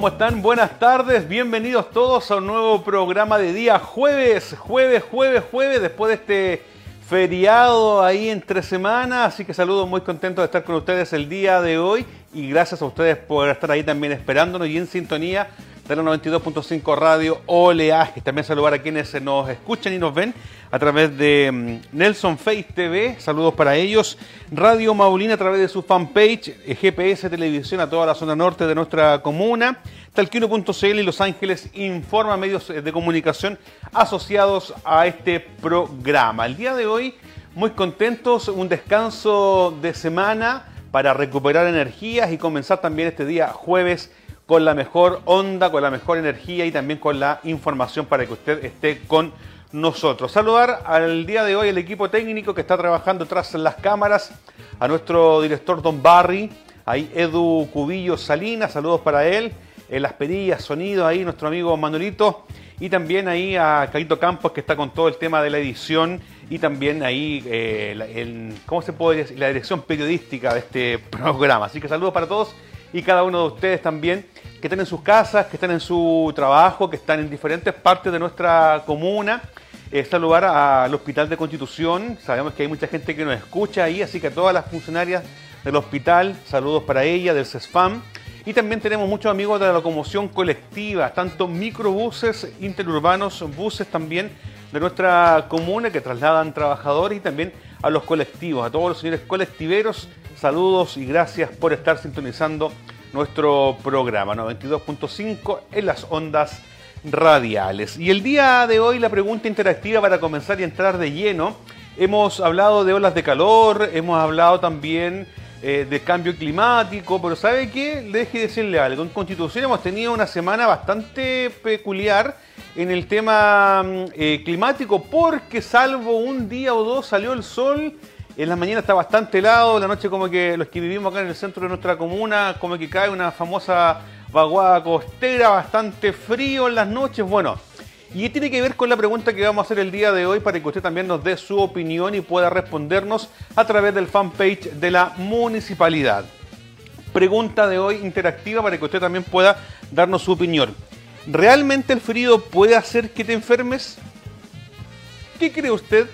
¿Cómo están? Buenas tardes, bienvenidos todos a un nuevo programa de día. Jueves, jueves, jueves, jueves, después de este feriado ahí entre semanas, así que saludos, muy contento de estar con ustedes el día de hoy y gracias a ustedes por estar ahí también esperándonos y en sintonía de la 92.5 Radio Oleaje. También saludar a quienes nos escuchan y nos ven a través de mm, Nelson Face TV, saludos para ellos. Radio Maulina a través de su fanpage, eh, GPS Televisión a toda la zona norte de nuestra comuna. Talquino.cl y Los Ángeles informa medios eh, de comunicación asociados a este programa. El día de hoy, muy contentos, un descanso de semana para recuperar energías y comenzar también este día jueves con la mejor onda, con la mejor energía y también con la información para que usted esté con nosotros. Saludar al día de hoy el equipo técnico que está trabajando tras las cámaras, a nuestro director Don Barry, ahí Edu Cubillo Salinas, saludos para él, en las perillas, sonido ahí nuestro amigo Manuelito y también ahí a Caito Campos que está con todo el tema de la edición y también ahí eh, ¿cómo se puede decir? la dirección periodística de este programa. Así que saludos para todos y cada uno de ustedes también que están en sus casas, que están en su trabajo, que están en diferentes partes de nuestra comuna. Eh, saludar al Hospital de Constitución. Sabemos que hay mucha gente que nos escucha ahí, así que a todas las funcionarias del hospital, saludos para ella, del CESFAM. Y también tenemos muchos amigos de la locomoción colectiva, tanto microbuses interurbanos, buses también de nuestra comuna que trasladan trabajadores y también a los colectivos, a todos los señores colectiveros. Saludos y gracias por estar sintonizando nuestro programa 92.5 en las ondas radiales. Y el día de hoy la pregunta interactiva para comenzar y entrar de lleno. Hemos hablado de olas de calor, hemos hablado también eh, de cambio climático, pero ¿sabe qué? Deje de decirle algo. En Constitución hemos tenido una semana bastante peculiar en el tema mm, eh, climático porque salvo un día o dos salió el sol en la mañana está bastante helado, en la noche como que los que vivimos acá en el centro de nuestra comuna, como que cae una famosa vaguada costera, bastante frío en las noches, bueno. Y tiene que ver con la pregunta que vamos a hacer el día de hoy para que usted también nos dé su opinión y pueda respondernos a través del fanpage de la municipalidad. Pregunta de hoy interactiva para que usted también pueda darnos su opinión. ¿Realmente el frío puede hacer que te enfermes? ¿Qué cree usted?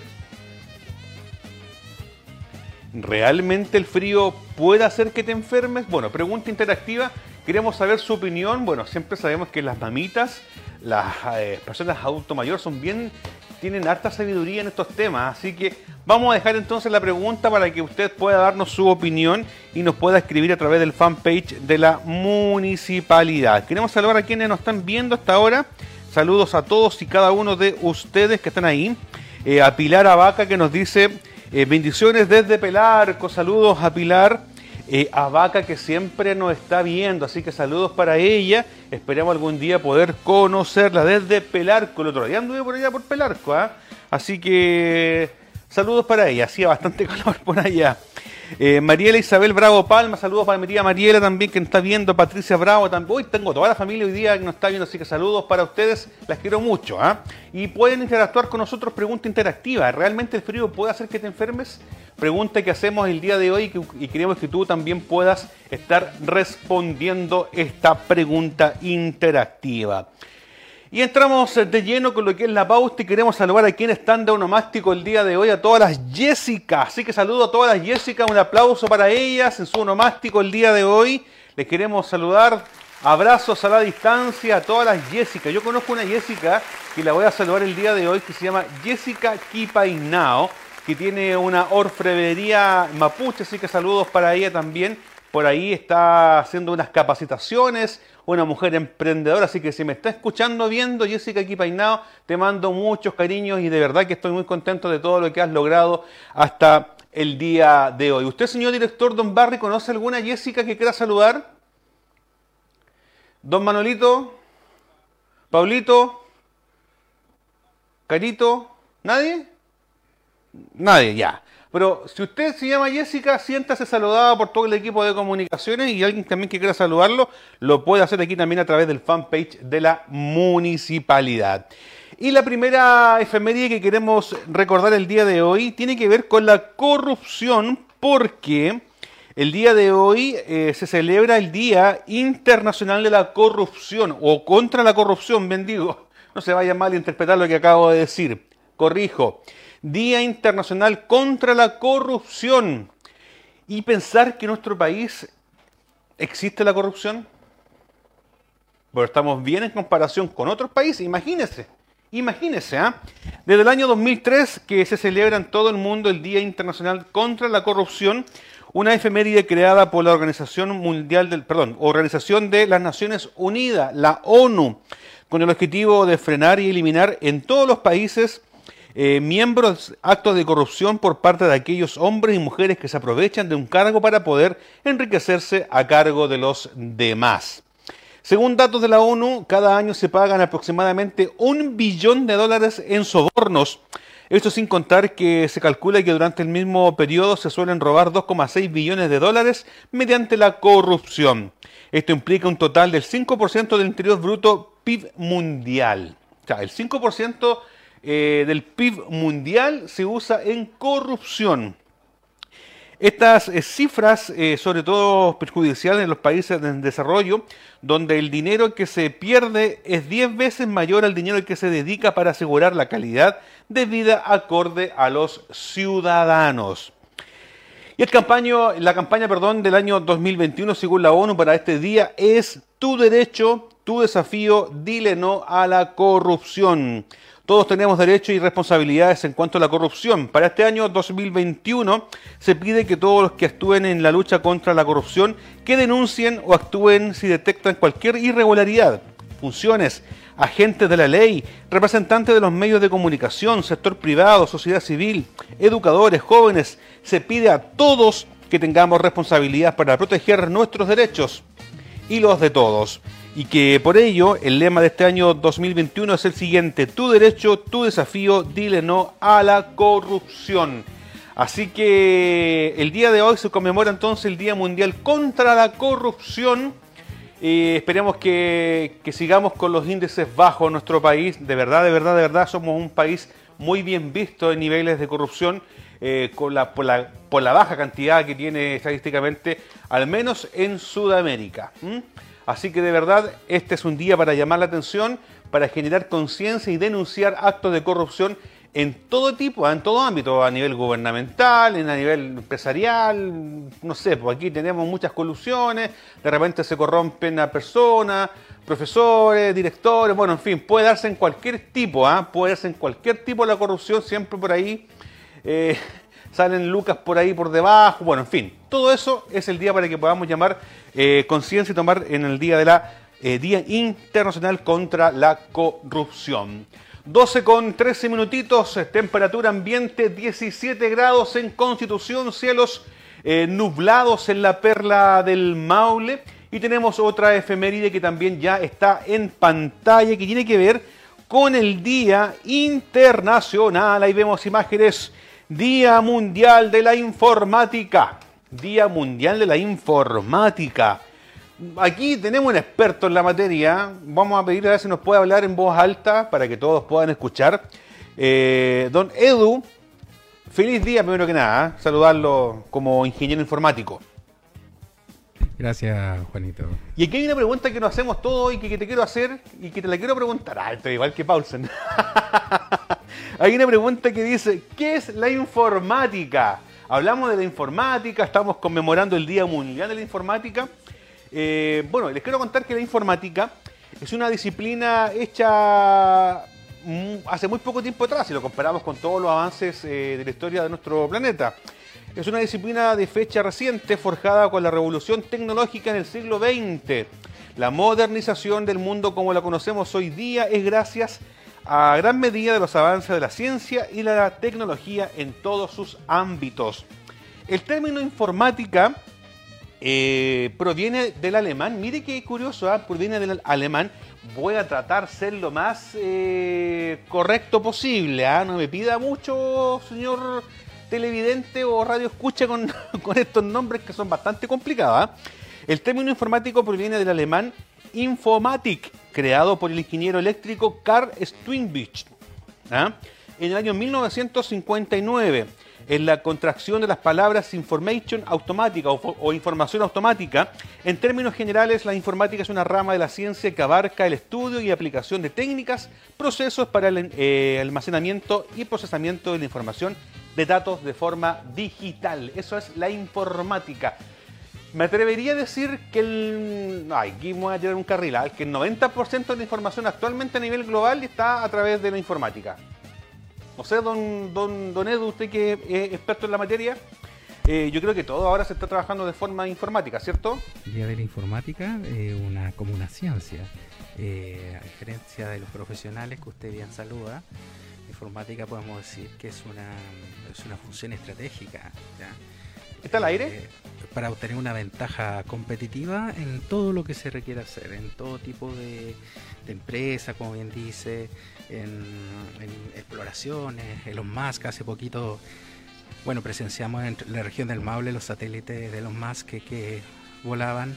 ¿Realmente el frío puede hacer que te enfermes? Bueno, pregunta interactiva. Queremos saber su opinión. Bueno, siempre sabemos que las mamitas, las eh, personas adulto mayor son bien, tienen harta sabiduría en estos temas. Así que vamos a dejar entonces la pregunta para que usted pueda darnos su opinión y nos pueda escribir a través del fanpage de la municipalidad. Queremos saludar a quienes nos están viendo hasta ahora. Saludos a todos y cada uno de ustedes que están ahí. Eh, a Pilar Abaca que nos dice eh, bendiciones desde Pelarco, saludos a Pilar, eh, a Vaca que siempre nos está viendo, así que saludos para ella. Esperamos algún día poder conocerla desde Pelarco. El otro día anduve por allá por Pelarco, ¿ah? así que saludos para ella. Hacía bastante calor por allá. Eh, Mariela Isabel Bravo Palma, saludos para mi tía Mariela también que nos está viendo, Patricia Bravo también. Hoy tengo toda la familia hoy día que nos está viendo, así que saludos para ustedes, las quiero mucho. ¿ah? Y pueden interactuar con nosotros, pregunta interactiva. ¿Realmente el frío puede hacer que te enfermes? Pregunta que hacemos el día de hoy y queremos que tú también puedas estar respondiendo esta pregunta interactiva. Y entramos de lleno con lo que es la pauta y queremos saludar a quienes están de onomástico el día de hoy, a todas las Jessica. Así que saludo a todas las Jessica, un aplauso para ellas en su onomástico el día de hoy. Les queremos saludar, abrazos a la distancia a todas las Jessica. Yo conozco una Jessica que la voy a saludar el día de hoy que se llama Jessica Kipainao, que tiene una orfebrería mapuche, así que saludos para ella también. Por ahí está haciendo unas capacitaciones, una mujer emprendedora, así que si me está escuchando, viendo, Jessica aquí peinado, te mando muchos cariños y de verdad que estoy muy contento de todo lo que has logrado hasta el día de hoy. ¿Usted, señor director Don Barry, conoce alguna Jessica que quiera saludar? Don Manolito, Paulito, Carito, ¿nadie? Nadie, ya. Pero si usted se llama Jessica, siéntase saludada por todo el equipo de comunicaciones y alguien también que quiera saludarlo, lo puede hacer aquí también a través del fanpage de la municipalidad. Y la primera efeméride que queremos recordar el día de hoy tiene que ver con la corrupción porque el día de hoy eh, se celebra el Día Internacional de la Corrupción o contra la corrupción, bendigo. No se vaya mal a interpretar lo que acabo de decir. Corrijo. Día Internacional contra la Corrupción. Y pensar que en nuestro país existe la corrupción. Pero estamos bien en comparación con otros países, imagínense. Imagínense, ¿ah? desde el año 2003 que se celebra en todo el mundo el Día Internacional contra la Corrupción, una efeméride creada por la Organización Mundial del, perdón, Organización de las Naciones Unidas, la ONU, con el objetivo de frenar y eliminar en todos los países eh, miembros actos de corrupción por parte de aquellos hombres y mujeres que se aprovechan de un cargo para poder enriquecerse a cargo de los demás. Según datos de la ONU, cada año se pagan aproximadamente un billón de dólares en sobornos. Esto sin contar que se calcula que durante el mismo periodo se suelen robar 2,6 billones de dólares mediante la corrupción. Esto implica un total del 5% del interior bruto PIB mundial. O sea, el 5% eh, del PIB mundial se usa en corrupción. Estas eh, cifras, eh, sobre todo perjudiciales en los países en desarrollo, donde el dinero que se pierde es 10 veces mayor al dinero que se dedica para asegurar la calidad de vida acorde a los ciudadanos. Y el la campaña perdón, del año 2021, según la ONU, para este día es tu derecho, tu desafío, dile no a la corrupción. Todos tenemos derechos y responsabilidades en cuanto a la corrupción. Para este año 2021 se pide que todos los que actúen en la lucha contra la corrupción que denuncien o actúen si detectan cualquier irregularidad, funciones, agentes de la ley, representantes de los medios de comunicación, sector privado, sociedad civil, educadores, jóvenes. Se pide a todos que tengamos responsabilidad para proteger nuestros derechos y los de todos y que por ello el lema de este año 2021 es el siguiente, tu derecho, tu desafío, dile no a la corrupción. Así que el día de hoy se conmemora entonces el Día Mundial contra la Corrupción. y esperemos que, sigamos con los índices bajos en nuestro país. De verdad, de verdad, de verdad, somos un país muy bien visto en niveles de corrupción. Eh, con la, por, la, baja cantidad que tiene estadísticamente, al menos en Sudamérica. Así que de verdad, este es un día para llamar la atención, para generar conciencia y denunciar actos de corrupción en todo tipo, en todo ámbito, a nivel gubernamental, a nivel empresarial, no sé, pues aquí tenemos muchas colusiones, de repente se corrompen a personas, profesores, directores, bueno, en fin, puede darse en cualquier tipo, ¿ah? puede darse en cualquier tipo la corrupción, siempre por ahí. Eh, salen lucas por ahí por debajo, bueno, en fin, todo eso es el día para que podamos llamar eh, conciencia y tomar en el día de la eh, Día Internacional contra la Corrupción. 12 con 13 minutitos, temperatura ambiente 17 grados en Constitución, cielos eh, nublados en la perla del Maule. Y tenemos otra efeméride que también ya está en pantalla, que tiene que ver con el Día Internacional. Ahí vemos imágenes Día Mundial de la Informática. Día Mundial de la Informática. Aquí tenemos un experto en la materia. Vamos a pedirle a ver si nos puede hablar en voz alta para que todos puedan escuchar. Eh, don Edu, feliz día primero que nada. ¿eh? Saludarlo como ingeniero informático. Gracias, Juanito. Y aquí hay una pregunta que nos hacemos todos y que, te quiero hacer y que te la quiero preguntar. Alto, igual que Paulsen. hay una pregunta que dice, ¿qué es la informática? Hablamos de la informática, estamos conmemorando el Día Mundial de la Informática. Eh, bueno, les quiero contar que la informática es una disciplina hecha hace muy poco tiempo atrás, si lo comparamos con todos los avances eh, de la historia de nuestro planeta. Es una disciplina de fecha reciente forjada con la revolución tecnológica en el siglo XX. La modernización del mundo como la conocemos hoy día es gracias a gran medida de los avances de la ciencia y la tecnología en todos sus ámbitos. El término informática eh, proviene del alemán, mire qué curioso, ¿ah? proviene del alemán. Voy a tratar de ser lo más eh, correcto posible, ¿ah? no me pida mucho, señor televidente o radio escucha con, con estos nombres que son bastante complicados. ¿ah? El término informático proviene del alemán Informatik, creado por el ingeniero eléctrico Karl Steinbich ¿ah? en el año 1959 en la contracción de las palabras information automática o, información automática. En términos generales, la informática es una rama de la ciencia que abarca el estudio y aplicación de técnicas, procesos para el eh, almacenamiento y procesamiento de la información de datos de forma digital. Eso es la informática. Me atrevería a decir que el. Ay, aquí a tirar un carril. ¿ah? Que el 90% de la información actualmente a nivel global está a través de la informática. No sé, don, don, don Edu, usted que es experto en la materia, eh, yo creo que todo ahora se está trabajando de forma informática, ¿cierto? Día de la informática es una, como una ciencia. Eh, a diferencia de los profesionales que usted bien saluda, informática podemos decir que es una, es una función estratégica. ¿Está al aire? Eh, para obtener una ventaja competitiva en todo lo que se requiere hacer, en todo tipo de, de empresa, como bien dice, en, exploraciones, Elon Musk hace poquito, bueno, presenciamos en la región del Maule los satélites de Elon Musk que, que volaban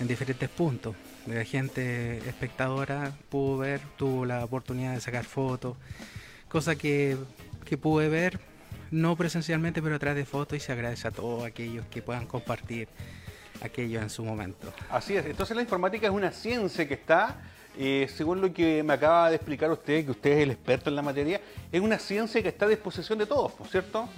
en diferentes puntos. La gente espectadora pudo ver, tuvo la oportunidad de sacar fotos, cosa que, que pude ver, no presencialmente, pero a través de fotos y se agradece a todos aquellos que puedan compartir aquello en su momento. Así es, entonces la informática es una ciencia que está eh, según lo que me acaba de explicar usted, que usted es el experto en la materia, es una ciencia que está a disposición de todos, ¿no es cierto?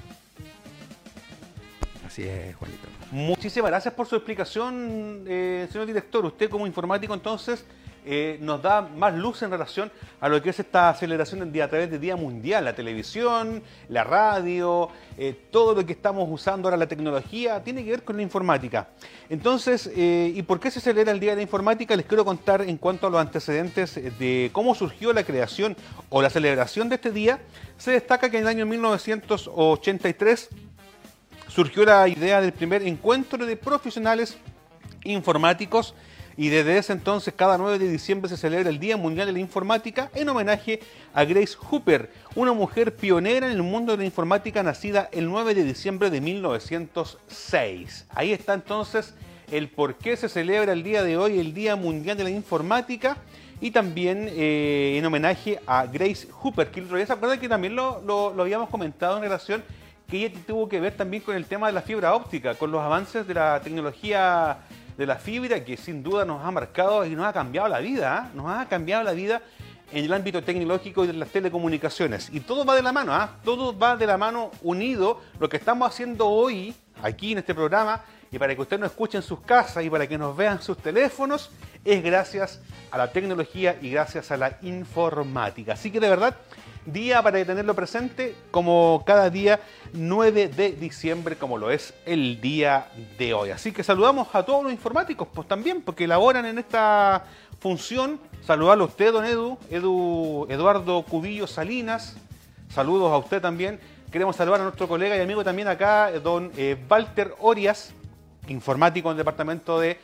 Así es, Juanito. Muchísimas gracias por su explicación, eh, señor director. Usted como informático entonces eh, nos da más luz en relación a lo que es esta aceleración día, a través del Día Mundial, la televisión, la radio, eh, todo lo que estamos usando ahora, la tecnología, tiene que ver con la informática. Entonces, eh, ¿y por qué se celebra el Día de la Informática? Les quiero contar en cuanto a los antecedentes de cómo surgió la creación o la celebración de este día. Se destaca que en el año 1983 surgió la idea del primer encuentro de profesionales informáticos y desde ese entonces cada 9 de diciembre se celebra el Día Mundial de la Informática en homenaje a Grace Hooper, una mujer pionera en el mundo de la informática nacida el 9 de diciembre de 1906. Ahí está entonces el por qué se celebra el día de hoy el Día Mundial de la Informática y también eh, en homenaje a Grace Hooper, que se acuerdan que también lo, lo habíamos comentado en relación que ella tuvo que ver también con el tema de la fibra óptica, con los avances de la tecnología de la fibra que sin duda nos ha marcado y nos ha cambiado la vida, ¿ah? nos ha cambiado la vida en el ámbito tecnológico y de las telecomunicaciones. Y todo va de la mano, ¿ah? todo va de la mano unido. Lo que estamos haciendo hoy, aquí en este programa, y para que usted nos escuche en sus casas y para que nos vean sus teléfonos, es gracias a la tecnología y gracias a la informática. Así que de verdad, día para tenerlo presente, como cada día 9 de diciembre, como lo es el día de hoy. Así que saludamos a todos los informáticos, pues también, porque laboran en esta función. Saludarlo a usted, don Edu, Edu Eduardo Cubillo Salinas. Saludos a usted también. Queremos saludar a nuestro colega y amigo también acá, don eh, Walter Orias, informático en el departamento de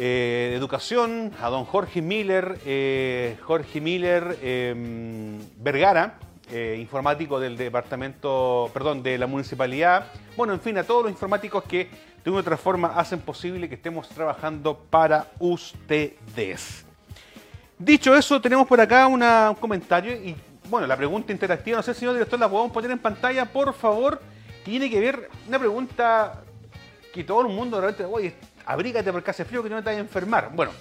eh, educación, a don Jorge Miller, eh, Jorge Miller em, Vergara, eh, informático del departamento, perdón, de la municipalidad. Bueno, en fin, a todos los informáticos que de una u otra forma hacen posible que estemos trabajando para ustedes. Dicho eso, tenemos por acá un comentario y, bueno, la pregunta interactiva, no sé, señor director, la podemos poner en pantalla, por favor. Tiene que ver una pregunta que todo el mundo realmente, oye, abrígate porque hace frío que no te vayas a enfermar. Bueno,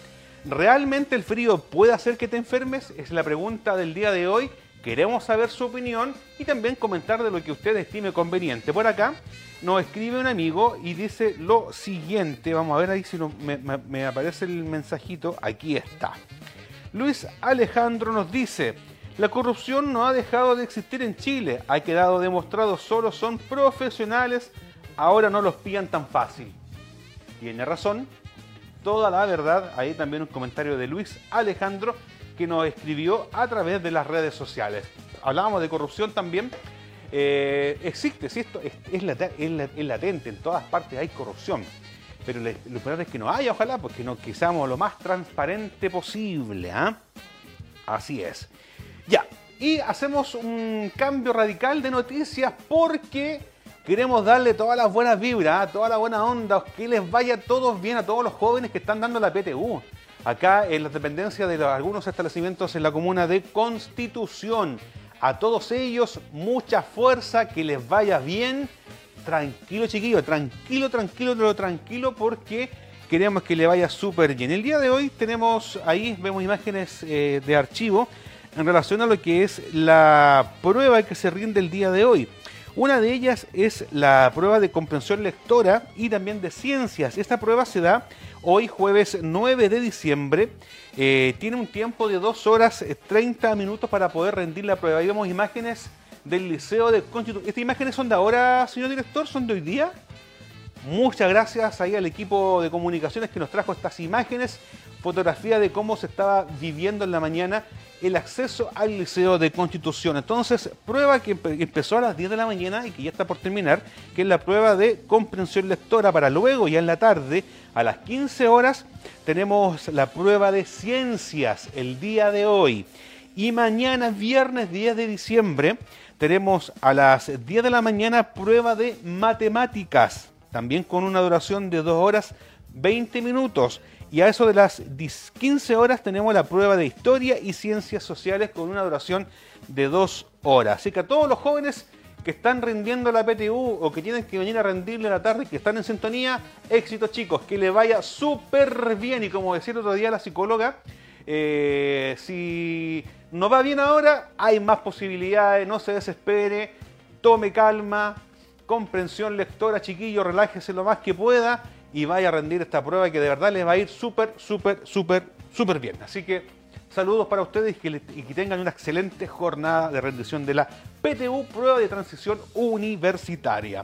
¿realmente el frío puede hacer que te enfermes? Es la pregunta del día de hoy. Queremos saber su opinión y también comentar de lo que usted estime conveniente. Por acá nos escribe un amigo y dice lo siguiente. Vamos a ver ahí si me, me aparece el mensajito. Aquí está. Luis Alejandro nos dice, la corrupción no ha dejado de existir en Chile. Ha quedado demostrado, solo son profesionales. Ahora no los pillan tan fácil tiene razón. Toda la verdad, ahí también un comentario de Luis Alejandro, que nos escribió a través de las redes sociales. Hablábamos de corrupción también. Eh, existe, si esto es, latente, en todas partes hay corrupción. Pero lo importante es que no haya, ojalá, porque no, que seamos lo más transparente posible. ¿ah? Así es. Ya, y hacemos un cambio radical de noticias porque queremos darle todas las buenas vibras, ¿ah? toda la buena onda, que les vaya todos bien a todos los jóvenes que están dando la PTU. Acá en la dependencia de algunos establecimientos en la comuna de Constitución. A todos ellos, mucha fuerza, que les vaya bien. Tranquilo, chiquillo, tranquilo, tranquilo, tranquilo, porque queremos que le vaya súper bien. El día de hoy tenemos, ahí vemos imágenes eh, de archivo en relación a lo que es la prueba que se rinde el día de hoy. Una de ellas es la prueba de comprensión lectora y también de ciencias. Esta prueba se da hoy jueves 9 de diciembre. Eh, tiene un tiempo de 2 horas 30 eh, minutos para poder rendir la prueba. Ahí vemos imágenes del Liceo de Constitución. ¿Estas imágenes son de ahora, señor director? ¿Son de hoy día? Muchas gracias ahí al equipo de comunicaciones que nos trajo estas imágenes, fotografía de cómo se estaba viviendo en la mañana el acceso al Liceo de Constitución. Entonces, prueba que empezó a las 10 de la mañana y que ya está por terminar, que es la prueba de comprensión lectora para luego, ya en la tarde, a las 15 horas, tenemos la prueba de ciencias el día de hoy. Y mañana, viernes 10 de diciembre, tenemos a las 10 de la mañana prueba de matemáticas, también con una duración de 2 horas 20 minutos. Y a eso de las 15 horas tenemos la prueba de historia y ciencias sociales con una duración de 2 horas. Así que a todos los jóvenes que están rindiendo la PTU o que tienen que venir a rendirle la tarde, que están en sintonía, éxito chicos, que le vaya súper bien. Y como decía el otro día la psicóloga, eh, si no va bien ahora, hay más posibilidades, no se desespere, tome calma, comprensión lectora, chiquillo, relájese lo más que pueda y vaya a rendir esta prueba que de verdad les va a ir súper, súper, súper, súper bien. Así que saludos para ustedes y que, tengan una excelente jornada de rendición de la PTU, prueba de transición universitaria.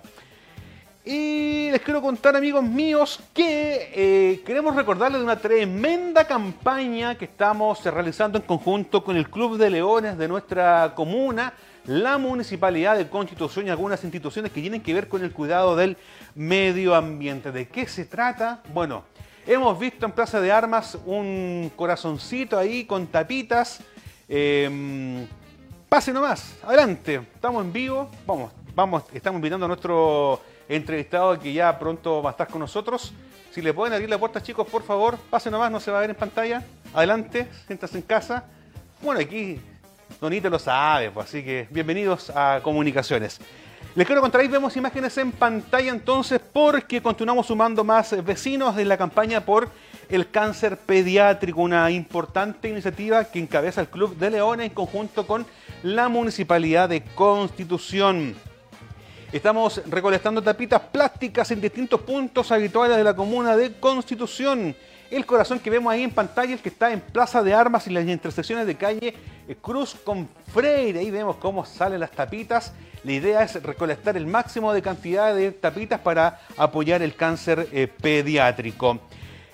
Y les quiero contar, amigos míos, que eh, queremos recordarles de una tremenda campaña que estamos realizando en conjunto con el Club de Leones de nuestra comuna, la Municipalidad de Constitución y algunas instituciones que tienen que ver con el cuidado del medio ambiente. ¿De qué se trata? Bueno, hemos visto en Plaza de Armas un corazoncito ahí con tapitas. Eh, pase nomás, adelante, estamos en vivo, vamos, vamos, estamos invitando a nuestro entrevistado que ya pronto va a estar con nosotros. Si le pueden abrir la puerta, chicos, por favor, pasen nomás, no se va a ver en pantalla. Adelante, siéntase en casa. Bueno, aquí Donita lo sabe, pues, así que bienvenidos a Comunicaciones. Les quiero contar, ahí vemos imágenes en pantalla entonces porque continuamos sumando más vecinos en la campaña por el cáncer pediátrico, una importante iniciativa que encabeza el Club de Leones en conjunto con la Municipalidad de Constitución. Estamos recolectando tapitas plásticas en distintos puntos habituales de la comuna de Constitución. El corazón que vemos ahí en pantalla, el que está en Plaza de Armas y las intersecciones de calle eh, Cruz con Freire. Ahí vemos cómo salen las tapitas. La idea es recolectar el máximo de cantidad de tapitas para apoyar el cáncer eh, pediátrico.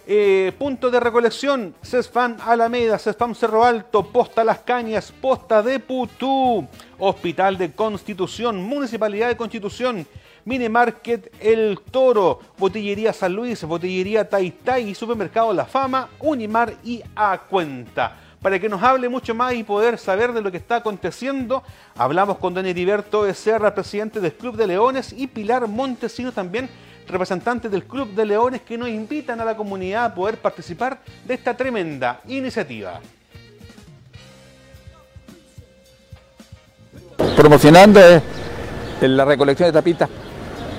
Eh, punto de recolección, CESFAM Alameda, CESFAM Cerro Alto, Posta Las Cañas, Posta de Putú, Hospital de Constitución, Municipalidad de Constitución, Mini Market El Toro, Botillería San Luis, Botillería Tai y Supermercado La Fama, Unimar y Acuenta. Para que nos hable mucho más y poder saber de lo que está aconteciendo, hablamos con Don Heriberto Serra, presidente del Club de Leones, y Pilar Montesino también, representantes del Club de Leones que nos invitan a la comunidad a poder participar de esta tremenda iniciativa. Promocionando eh, la recolección de tapitas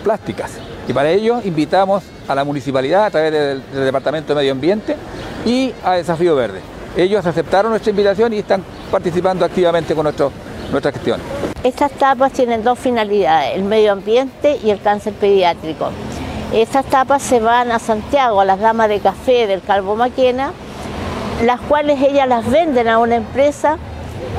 plásticas y para ello invitamos a la municipalidad a través del, Departamento de Medio Ambiente y a Desafío Verde. Ellos aceptaron nuestra invitación y están participando activamente con nuestro, nuestra gestión. Estas tapas tienen dos finalidades, el medio ambiente y el cáncer pediátrico. Estas tapas se van a Santiago, a las damas de café del Calvo Maquena, las cuales ellas las venden a una empresa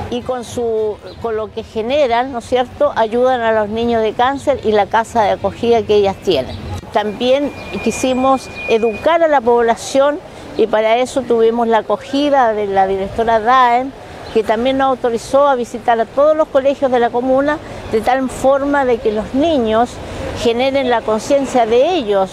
y con, su, con lo que generan, ¿no es cierto?, ayudan a los niños de cáncer y la casa de acogida que ellas tienen. También quisimos educar a la población y para eso tuvimos la acogida de la directora DAEN, que también nos autorizó a visitar a todos los colegios de la comuna de tal forma de que los niños generen la conciencia de ellos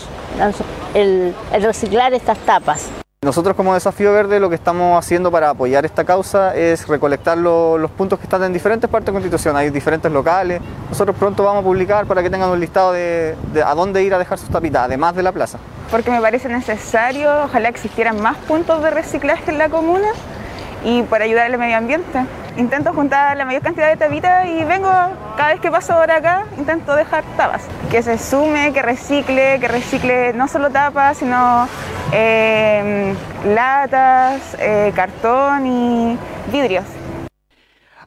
el, reciclar estas tapas. Nosotros como Desafío Verde lo que estamos haciendo para apoyar esta causa es recolectar los puntos que están en diferentes partes de Constitución, hay diferentes locales. Nosotros pronto vamos a publicar para que tengan un listado de, de a dónde ir a dejar sus tapitas, además de la plaza. Porque me parece necesario, ojalá existieran más puntos de reciclaje en la comuna y para ayudar al medio ambiente. Intento juntar la mayor cantidad de tapitas y vengo, cada vez que paso por acá, intento dejar tapas. Que se sume, que recicle, que recicle no solo tapas, sino eh, latas, eh, cartón y vidrios.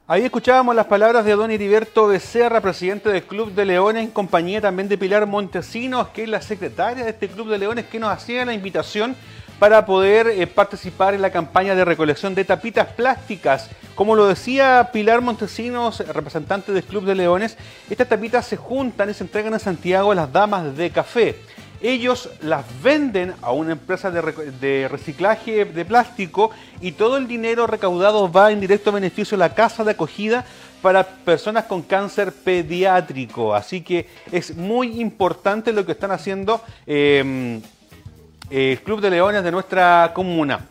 Ahí escuchábamos las palabras de don Heriberto Becerra, presidente del Club de Leones, en compañía también de Pilar Montesinos, que es la secretaria de este Club de Leones, que nos hacía la invitación para poder eh, participar en la campaña de recolección de tapitas plásticas. Como lo decía Pilar Montesinos, representante del Club de Leones, estas tapitas se juntan y se entregan en Santiago a las damas de café. Ellos las venden a una empresa de, reciclaje de plástico y todo el dinero recaudado va en directo beneficio a la casa de acogida para personas con cáncer pediátrico. Así que es muy importante lo que están haciendo. Eh, el Club de Leones de nuestra comuna.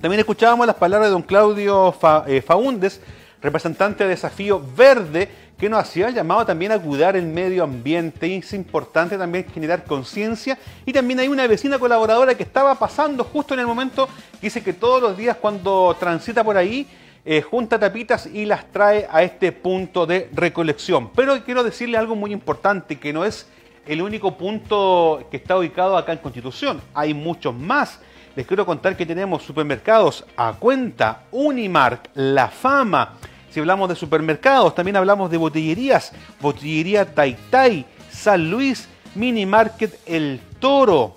También escuchábamos las palabras de don Claudio eh, Faúndes, representante de Desafío Verde, que nos hacía llamado también a cuidar el medio ambiente. es importante también generar conciencia. Y también hay una vecina colaboradora que estaba pasando justo en el momento, dice que todos los días cuando transita por ahí, eh, junta tapitas y las trae a este punto de recolección. Pero quiero decirle algo muy importante, que no es el único punto que está ubicado acá en Constitución. Hay muchos más. Les quiero contar que tenemos supermercados a cuenta, Unimark, La Fama. Si hablamos de supermercados, también hablamos de botillerías. Botillería Tai San Luis, Mini Market El Toro.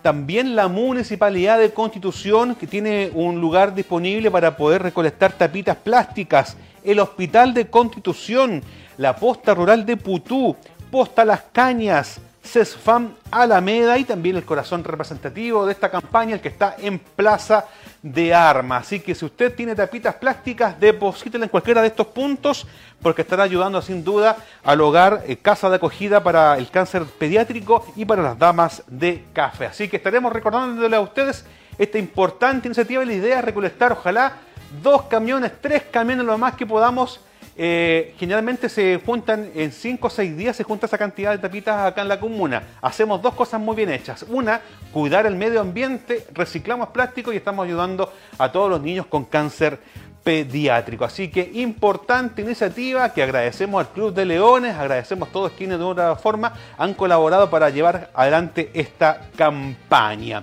También la Municipalidad de Constitución, que tiene un lugar disponible para poder recolectar tapitas plásticas. El Hospital de Constitución, la Posta Rural de Putú, Posta Las Cañas, CESFAM Alameda y también el corazón representativo de esta campaña, el que está en Plaza de Armas. Así que si usted tiene tapitas plásticas, deposítela en cualquiera de estos puntos porque estará ayudando sin duda al hogar eh, casa de acogida para el cáncer pediátrico y para las damas de café. Así que estaremos recordándole a ustedes esta importante iniciativa y la idea es recolectar ojalá dos camiones, tres camiones lo más que podamos eh, generalmente se juntan en 5 o 6 días, se junta esa cantidad de tapitas acá en la comuna. Hacemos dos cosas muy bien hechas. Una, cuidar el medio ambiente, reciclamos plástico y estamos ayudando a todos los niños con cáncer pediátrico. Así que importante iniciativa que agradecemos al Club de Leones, agradecemos a todos quienes de una forma han colaborado para llevar adelante esta campaña.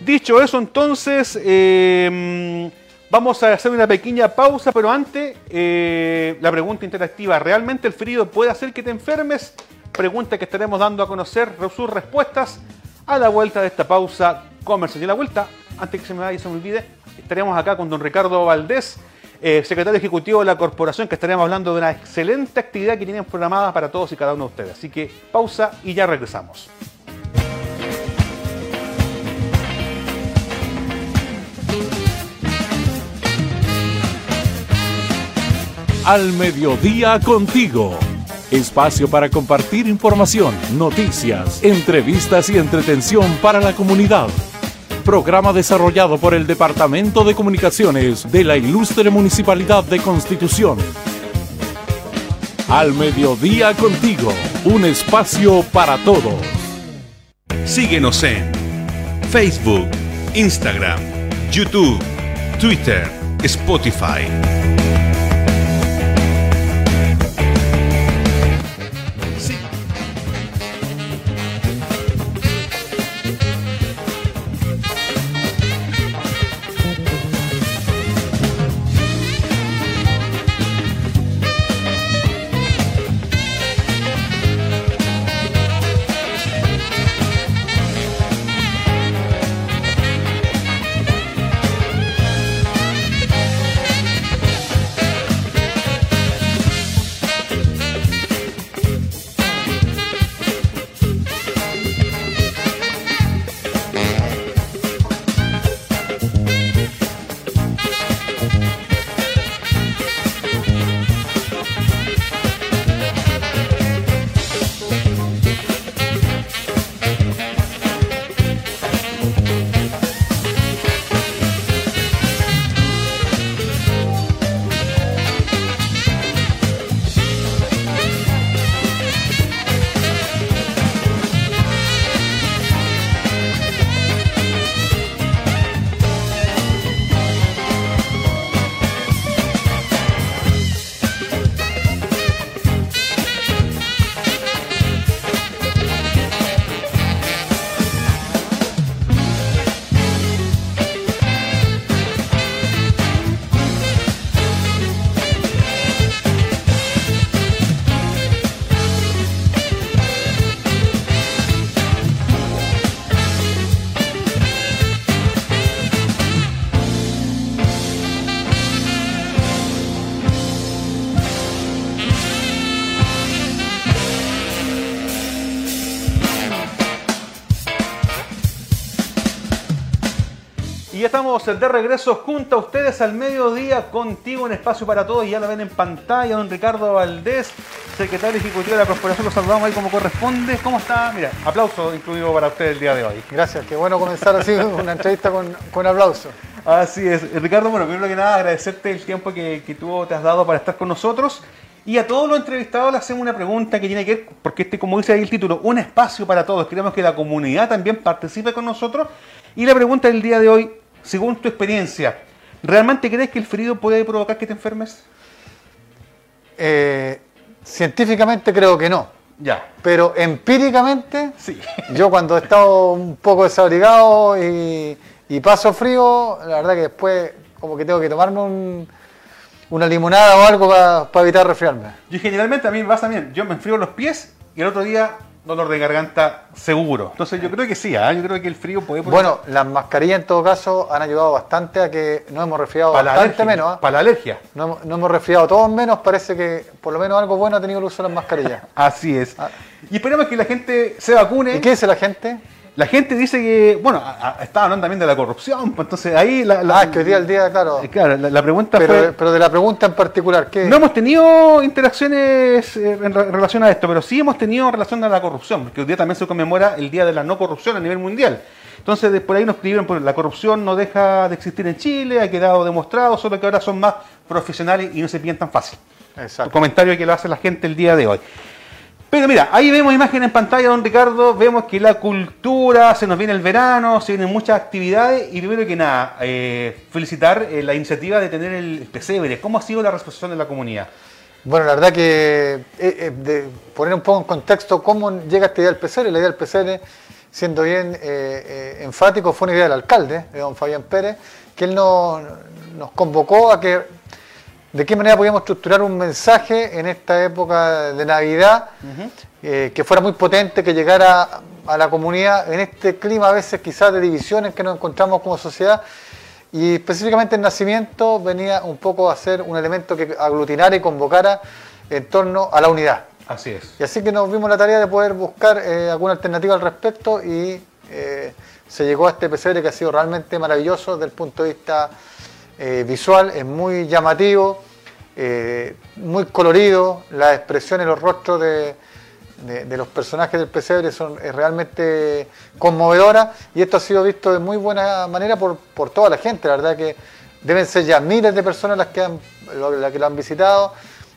Dicho eso, entonces... Eh, Vamos a hacer una pequeña pausa, pero antes, eh, la pregunta interactiva. ¿Realmente el frío puede hacer que te enfermes? Pregunta que estaremos dando a conocer sus respuestas a la vuelta de esta pausa comercial. Y la vuelta, antes que se me vaya y se me olvide, estaremos acá con don Ricardo Valdés, eh, secretario ejecutivo de la corporación, que estaremos hablando de una excelente actividad que tienen programada para todos y cada uno de ustedes. Así que pausa y ya regresamos. Al mediodía contigo. Espacio para compartir información, noticias, entrevistas y entretención para la comunidad. Programa desarrollado por el Departamento de Comunicaciones de la Ilustre Municipalidad de Constitución. Al mediodía contigo, un espacio para todos. Síguenos en Facebook, Instagram, YouTube, Twitter, Spotify. Estamos de regreso junto a ustedes al mediodía, contigo en Espacio para Todos. Ya lo ven en pantalla, don Ricardo Valdés, secretario ejecutivo de la corporación. Lo saludamos ahí como corresponde. ¿Cómo está? Mira, aplauso incluido para usted el día de hoy. Gracias, qué bueno comenzar así una entrevista con, con aplauso. Así es. Ricardo, bueno, primero que nada, agradecerte el tiempo que, que tú te has dado para estar con nosotros. Y a todos los entrevistados le hacemos una pregunta que tiene que ver, porque este, como dice ahí el título, un espacio para todos. Queremos que la comunidad también participe con nosotros. Y la pregunta del día de hoy, según tu experiencia, ¿realmente crees que el frío puede provocar que te enfermes? Eh, científicamente creo que no. Ya. Pero empíricamente, Sí. yo cuando he estado un poco desabrigado y, y paso frío, la verdad que después como que tengo que tomarme un- una limonada o algo para evitar resfriarme. Yo generalmente a mí me pasa bien, yo me enfrío los pies y el otro día dolor de garganta seguro. Entonces yo creo que sí, ¿ah? yo creo que el frío puede Bueno, las mascarillas en todo caso han ayudado bastante a que nos hemos resfriado para bastante alergia. menos. ¿ah? Para la alergia. No, hemos- no hemos resfriado todos menos, parece que por lo menos algo bueno ha tenido el uso de las mascarillas. Así es. Ah. Y esperemos que la gente se vacune. ¿Y qué dice la gente? La gente dice que, bueno, estaba hablando también de la corrupción, pues entonces ahí la, la- Ah, es que hoy día el día, claro. eh, claro, la, la pregunta Pero, fue... pero de la pregunta en particular, ¿qué? No hemos tenido interacciones eh, en re- relación a esto, pero sí hemos tenido en relación a la corrupción, porque hoy día también se conmemora el Día de la No Corrupción a nivel mundial. Entonces, por ahí nos escribieron, pues, la corrupción no deja de existir en Chile, ha quedado demostrado, solo que ahora son más profesionales y no se pillan tan fácil. El Exacto. comentario que lo hace la gente el día de hoy. Pero mira, ahí vemos imagen en pantalla, don Ricardo, vemos que la cultura, se nos viene el verano, se vienen muchas actividades y primero que nada, eh, felicitar eh, la iniciativa de tener el pesebre. ¿Cómo ha sido la recepción de la comunidad? Bueno, la verdad que eh, poner un poco en contexto cómo llega esta idea del PCR, la idea del PCR, siendo bien enfático, fue una idea del alcalde, de don Fabián Pérez, que él nos convocó a que de qué manera podíamos estructurar un mensaje en esta época de Navidad eh, que fuera muy potente, que llegara a la comunidad en este clima a veces quizás de divisiones que nos encontramos como sociedad. Y específicamente el nacimiento venía un poco a ser un elemento que aglutinara y convocara en torno a la unidad. Así es. Y así que nos vimos la tarea de poder buscar eh, alguna alternativa al respecto y eh, se llegó a este pesebre que ha sido realmente maravilloso desde el punto de vista eh, visual, es muy llamativo, eh, muy colorido, las expresiones, los rostros de, de- los personajes del pesebre son es realmente conmovedora y esto ha sido visto de muy buena manera por, por toda la gente, la verdad que deben ser ya miles de personas las que, han, las que lo han visitado,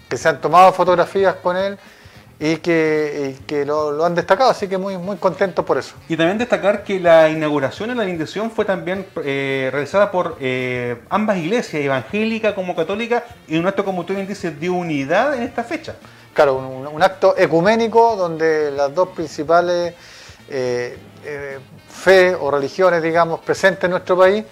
que se han tomado fotografías con él y que, y que lo, lo han destacado, así que muy, muy contentos por eso. Y también destacar que la inauguración en la bendición fue también eh, realizada por eh, ambas iglesias, evangélica como católica, y un acto, como tú bien dices, de unidad en esta fecha. Claro, un, un acto ecuménico donde las dos principales eh, eh, fe o religiones, digamos, presentes en nuestro país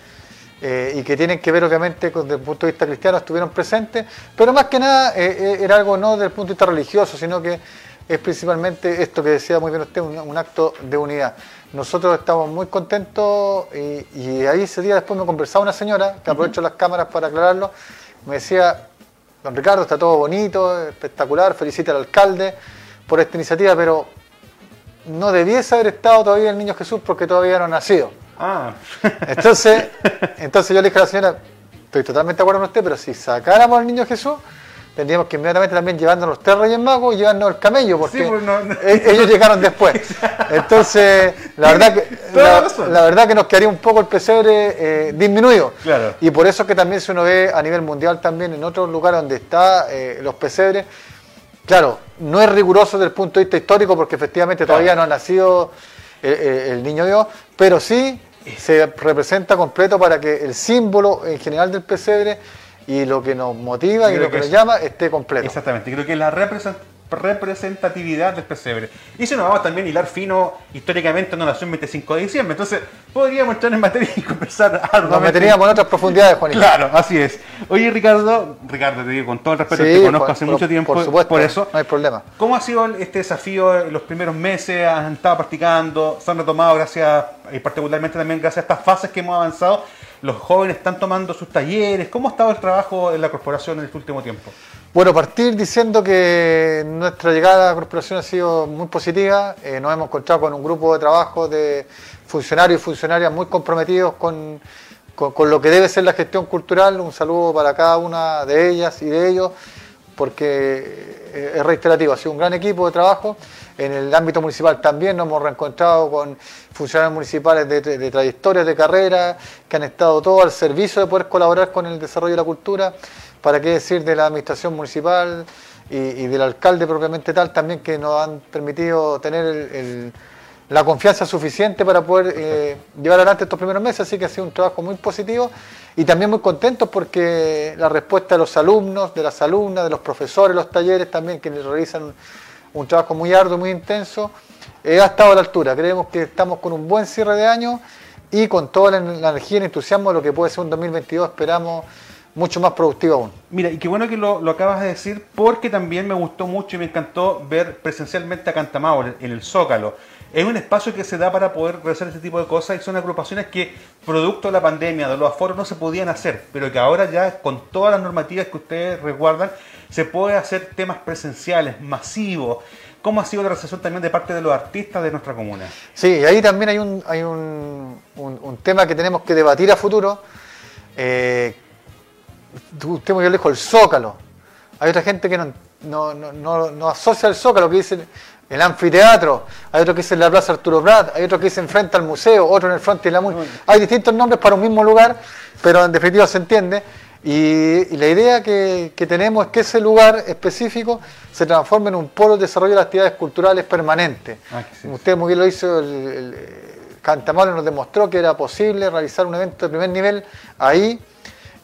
eh, y que tienen que ver obviamente con, desde el punto de vista cristiano, estuvieron presentes, pero más que nada eh, eh, era algo no desde el punto de vista religioso, sino que es principalmente esto que decía muy bien usted, un, un acto de unidad. Nosotros estamos muy contentos y, y ahí ese día después me conversaba una señora, que aprovecho las cámaras para aclararlo, me decía, don Ricardo, está todo bonito, espectacular, felicita al alcalde por esta iniciativa, pero no debiese haber estado todavía el niño Jesús porque todavía no ha nacido. Ah, Entonces, entonces yo le dije a la señora, estoy totalmente de acuerdo con usted, pero si sacáramos al niño Jesús, tendríamos que inmediatamente también llevándonos los tres reyes magos y llevarnos el camello, porque Sí, pues, no- no. e- ellos llegaron después. Entonces, la verdad que, la verdad que nos quedaría un poco el pesebre eh, disminuido. Claro. Y por eso es que también se uno ve a nivel mundial también en otros lugares donde está eh, los pesebres, Claro, no es riguroso desde el punto de vista histórico porque efectivamente todavía no ha nacido el, niño Dios, pero sí se representa completo para que el símbolo en general del pesebre y lo que nos motiva y lo que que nos llama esté completo. Exactamente, creo que la represent- representatividad del pesebre. Y si nos vamos también a hilar fino, históricamente no nació el 25 de diciembre, entonces podríamos entrar en materia y conversar algo. Nos meteríamos en otras profundidades, Juanito. Claro, así es. Oye, Ricardo, Ricardo, te digo con todo el respeto, Sí, te conozco por- hace por- mucho tiempo, por supuesto, eso. no hay problema. ¿Cómo ha sido este desafío en los primeros meses? ¿Han estado practicando? ¿Se han retomado gracias, y particularmente también gracias a estas fases que hemos avanzado? ¿Los jóvenes están tomando sus talleres? ¿Cómo ha estado el trabajo en la corporación en este último tiempo? Bueno, partir diciendo que nuestra llegada a la corporación ha sido muy positiva. Eh, nos hemos encontrado con un grupo de trabajo de funcionarios y funcionarias muy comprometidos con, con, lo que debe ser la gestión cultural. Un saludo para cada una de ellas y de ellos, porque eh, es reiterativo, ha sido un gran equipo de trabajo. En el ámbito municipal también nos hemos reencontrado con funcionarios municipales de, de, trayectorias de carrera, que han estado todos al servicio de poder colaborar con el desarrollo de la cultura. ¿Para qué decir de la administración municipal y, del alcalde propiamente tal también que nos han permitido tener el la confianza suficiente para poder eh, llevar adelante estos primeros meses, así que ha sido un trabajo muy positivo y también muy contento porque la respuesta de los alumnos, de las alumnas, de los profesores, los talleres también que realizan un, trabajo muy arduo, muy intenso, eh, ha estado a la altura. Creemos que estamos con un buen cierre de año y con toda la, energía y el entusiasmo de lo que puede ser un 2022 esperamos mucho más productivo aún. Mira, y qué bueno que lo, acabas de decir, porque también me gustó mucho y me encantó ver presencialmente a Cantamao en el Zócalo es un espacio que se da para poder realizar este tipo de cosas y son agrupaciones que, producto de la pandemia, de los aforos, no se podían hacer, pero que ahora ya con todas las normativas que ustedes resguardan, se puede hacer temas presenciales, masivos. ¿Cómo ha sido la recepción también de parte de los artistas de nuestra comuna? Sí, ahí también hay un, hay un, un, tema que tenemos que debatir a futuro. Eh, usted muy lejos, el zócalo. Hay otra gente que no, no, no, no asocia el zócalo, que dice el anfiteatro, hay otro que dice la Plaza Arturo Prat, hay otro que dice enfrente al museo, otro en el frente de la MUN. Hay distintos nombres para un mismo lugar, pero en definitiva se entiende. Y, la idea que, tenemos es que ese lugar específico se transforme en un polo de desarrollo de actividades culturales permanentes. Ah, Usted muy bien lo hizo, el, el nos demostró que era posible realizar un evento de primer nivel ahí.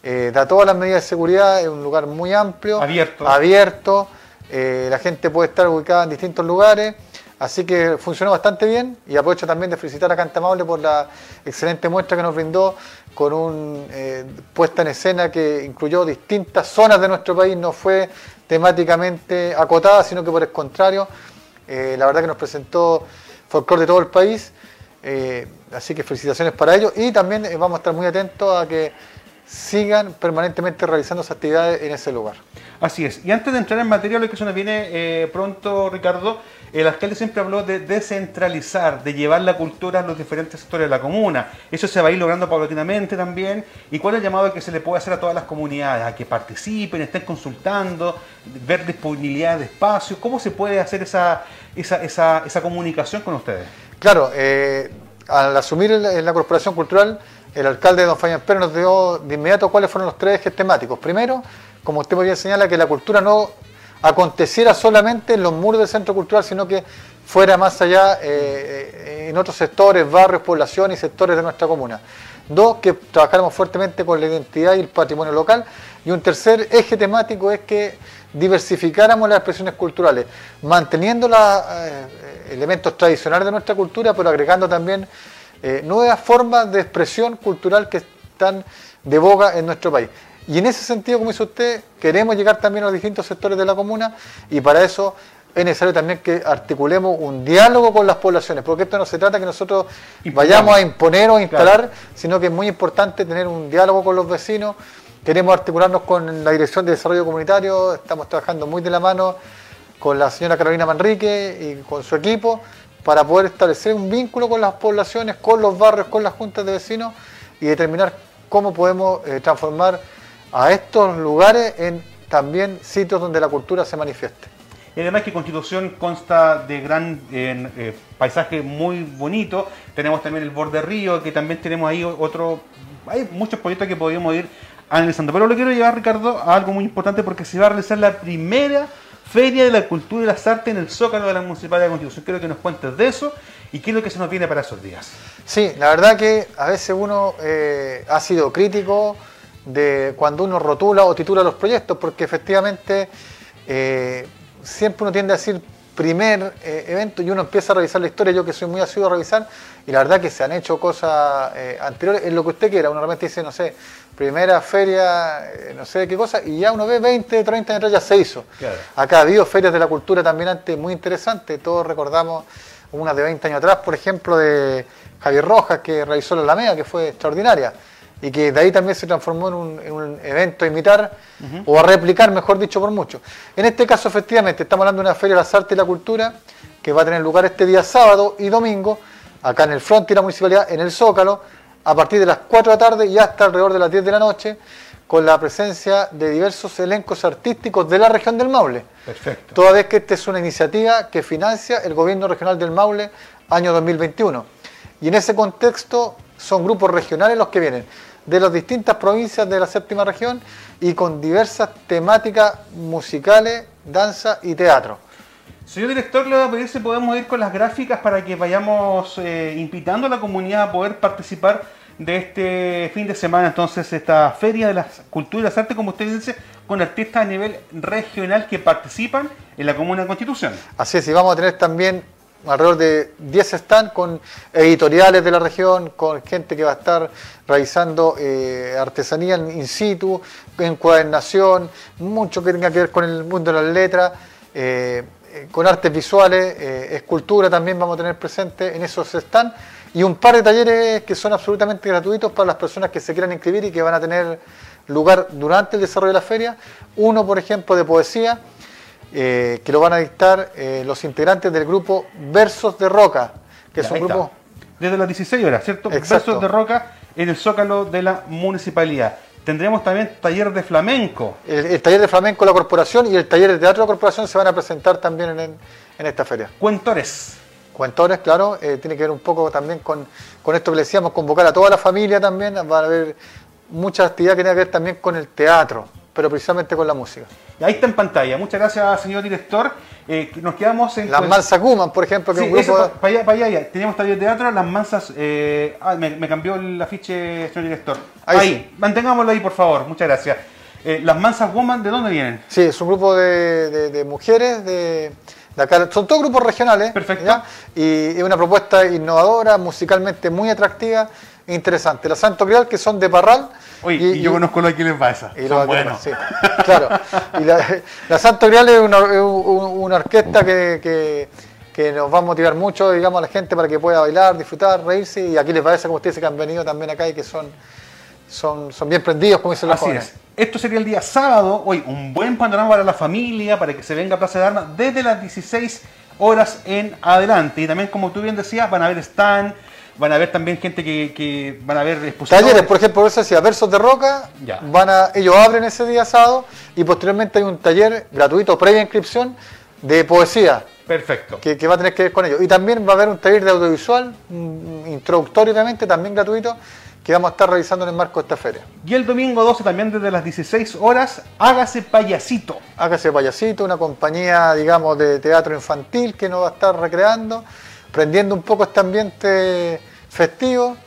Eh, da todas las medidas de seguridad, es un lugar muy amplio, abierto, abierto. Eh, la gente puede estar ubicada en distintos lugares, así que funcionó bastante bien y aprovecho también de felicitar a Cantamable por la excelente muestra que nos brindó con una eh, puesta en escena que incluyó distintas zonas de nuestro país, no fue temáticamente acotada, sino que por el contrario, la verdad que nos presentó folclore de todo el país, así que felicitaciones para ellos y también vamos a estar muy atentos a que sigan permanentemente realizando sus actividades en ese lugar. Así es. Y antes de entrar en materia, lo que se nos viene eh, pronto, Ricardo, el alcalde siempre habló de descentralizar, de llevar la cultura a los diferentes sectores de la comuna. Eso se va a ir logrando paulatinamente también. ¿Y cuál es el llamado que se le puede hacer a todas las comunidades? A que participen, estén consultando, ver disponibilidad de espacios. ¿Cómo se puede hacer esa, esa, esa, esa comunicación con ustedes? Claro, eh, al asumir la Corporación Cultural, el alcalde don Fabián Pérez nos dio de inmediato cuáles fueron los tres ejes temáticos. Primero, como usted muy bien señala, que la cultura no aconteciera solamente en los muros del centro cultural, sino que fuera más allá eh, eh, en otros sectores, barrios, poblaciones y sectores de nuestra comuna. Dos, que trabajáramos fuertemente con la identidad y el patrimonio local. Y un tercer eje temático es que diversificáramos las expresiones culturales, manteniendo los eh, elementos tradicionales de nuestra cultura, pero agregando también eh, nuevas formas de expresión cultural que están de boga en nuestro país. Y en ese sentido, como dice usted, queremos llegar también a los distintos sectores de la comuna y para eso es necesario también que articulemos un diálogo con las poblaciones, porque esto no se trata que nosotros vayamos a imponer o instalar, sino que es muy importante tener un diálogo con los vecinos. Queremos articularnos con la Dirección de Desarrollo Comunitario, estamos trabajando muy de la mano con la señora Carolina Manrique y con su equipo para poder establecer un vínculo con las poblaciones, con los barrios, con las juntas de vecinos y determinar cómo podemos eh, transformar a estos lugares en también sitios donde la cultura se manifieste. Y además que Constitución consta de gran eh, paisaje muy bonito. Tenemos también el borde río, que también tenemos ahí otro... Hay muchos proyectos que podríamos ir analizando. Pero lo quiero llevar, Ricardo, a algo muy importante porque se va a realizar la primera Feria de la Cultura y las Artes en el Zócalo de la Municipalidad de Constitución. Quiero que nos cuentes de eso y qué es lo que se nos viene para esos días. Sí, la verdad que a veces uno eh, ha sido crítico de cuando uno rotula o titula los proyectos, porque efectivamente eh, siempre uno tiende a decir primer eh, evento y uno empieza a revisar la historia, yo que soy muy asiduo a revisar, y la verdad que se han hecho cosas anteriores, en lo que usted quiera, uno realmente dice, no sé, primera feria, eh, no sé qué cosa, y ya uno ve 20, 30 años ya se hizo. Acá ha habido ferias de la cultura también antes muy interesantes, todos recordamos una de 20 años atrás, por ejemplo, de Javier Rojas, que realizó la Alameda, que fue extraordinaria, y que de ahí también se transformó en un, evento a imitar, o a replicar, mejor dicho, por muchos. En este caso, efectivamente, estamos hablando de una feria de las artes y la cultura, que va a tener lugar este día sábado y domingo, acá en el front y la municipalidad, en el Zócalo, a partir de las 4 de la tarde y hasta alrededor de las 10 de la noche, con la presencia de diversos elencos artísticos de la región del Maule. Perfecto. Toda vez que esta es una iniciativa que financia el gobierno regional del Maule año 2021. Y en ese contexto son grupos regionales los que vienen de las distintas provincias de la séptima región y con diversas temáticas musicales, danza y teatro. Señor director, le voy a pedir si podemos ir con las gráficas para que vayamos eh, invitando a la comunidad a poder participar de este fin de semana, entonces, esta Feria de las Culturas y las Artes, como usted dice, con artistas a nivel regional que participan en la Comuna de Constitución. Así es, y vamos a tener también alrededor de 10 stands con editoriales de la región, con gente que va a estar realizando eh, artesanía in situ, encuadernación, mucho que tenga que ver con el mundo de las letras, eh, eh, con artes visuales, escultura también vamos a tener presente en esos stands y un par de talleres que son absolutamente gratuitos para las personas que se quieran inscribir y que van a tener lugar durante el desarrollo de la feria. Uno, por ejemplo, de poesía, eh, que lo van a dictar eh, los integrantes del grupo Versos de Roca, que es un grupo... Desde las 16 horas, ¿cierto? Versos de Roca en el Zócalo de la Municipalidad. Tendremos también taller de flamenco. El, taller de flamenco de la corporación y el taller de teatro de la corporación se van a presentar también en, en esta feria. Cuentores. Cuentores, claro, eh, tiene que ver un poco también con, con, esto que le decíamos, convocar a toda la familia también, va a haber mucha actividad que tiene que ver también con el teatro, pero precisamente con la música. Ahí está en pantalla, muchas gracias señor director. Eh, nos quedamos en... Las Mansas Guman, por ejemplo, que sí, un grupo... para allá, para allá, teníamos taller de teatro, las Mansas... Eh... Ah, me, cambió el afiche, señor director. Ahí, mantengámoslo ahí, por favor, muchas gracias. Eh, las Mansas Woman, ¿de dónde vienen? Sí, es un grupo de, de mujeres de son todos grupos regionales. Perfecto. Y es una propuesta innovadora, musicalmente muy atractiva e interesante. La Santo Grial, que son de Parral. Y, yo conozco lo que les pasa. Y son buenos. Sí, claro. Y la, Santo Grial es una, orquesta que, nos va a motivar mucho, digamos, a la gente para que pueda bailar, disfrutar, reírse. Y aquí les parece, como ustedes que han venido también acá y que son, son, son bien prendidos, como dicen los jóvenes. Esto sería el día sábado, hoy un buen panorama para la familia, para que se venga a Plaza de Armas desde las 16 horas en adelante. Y también, como tú bien decías, van a haber stand, van a haber también gente que, van a ver exposiciones. Talleres, por ejemplo, eso decía, Versos de Roca, van a, ellos abren ese día sábado y posteriormente hay un taller gratuito previa inscripción de poesía. Perfecto. Que, va a tener que ver con ellos. Y también va a haber un taller de audiovisual, introductorio obviamente, también gratuito, que vamos a estar realizando en el marco de esta feria. Y el domingo 12 también desde las 16 horas, Hágase Payasito. Hágase Payasito, una compañía, digamos, de teatro infantil que nos va a estar recreando, prendiendo un poco este ambiente festivo.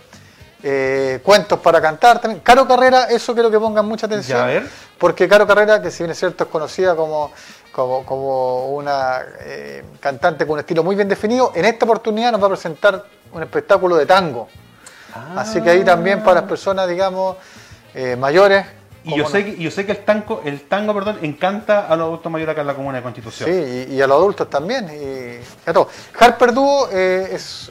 Eh, cuentos para cantar también. Caro Carrera, eso quiero que pongan mucha atención. a ver. Porque Caro Carrera, que si bien es cierto es conocida como, como, una eh, cantante con un estilo muy bien definido, en esta oportunidad nos va a presentar un espectáculo de tango. Así que ahí también para las personas, digamos, eh, mayores. Y yo, sé que, yo sé que el tango, el tango perdón, encanta a los adultos mayores acá en la Comuna de Constitución. Sí, y, a los adultos también. Y a todos. Harper Dúo eh, es,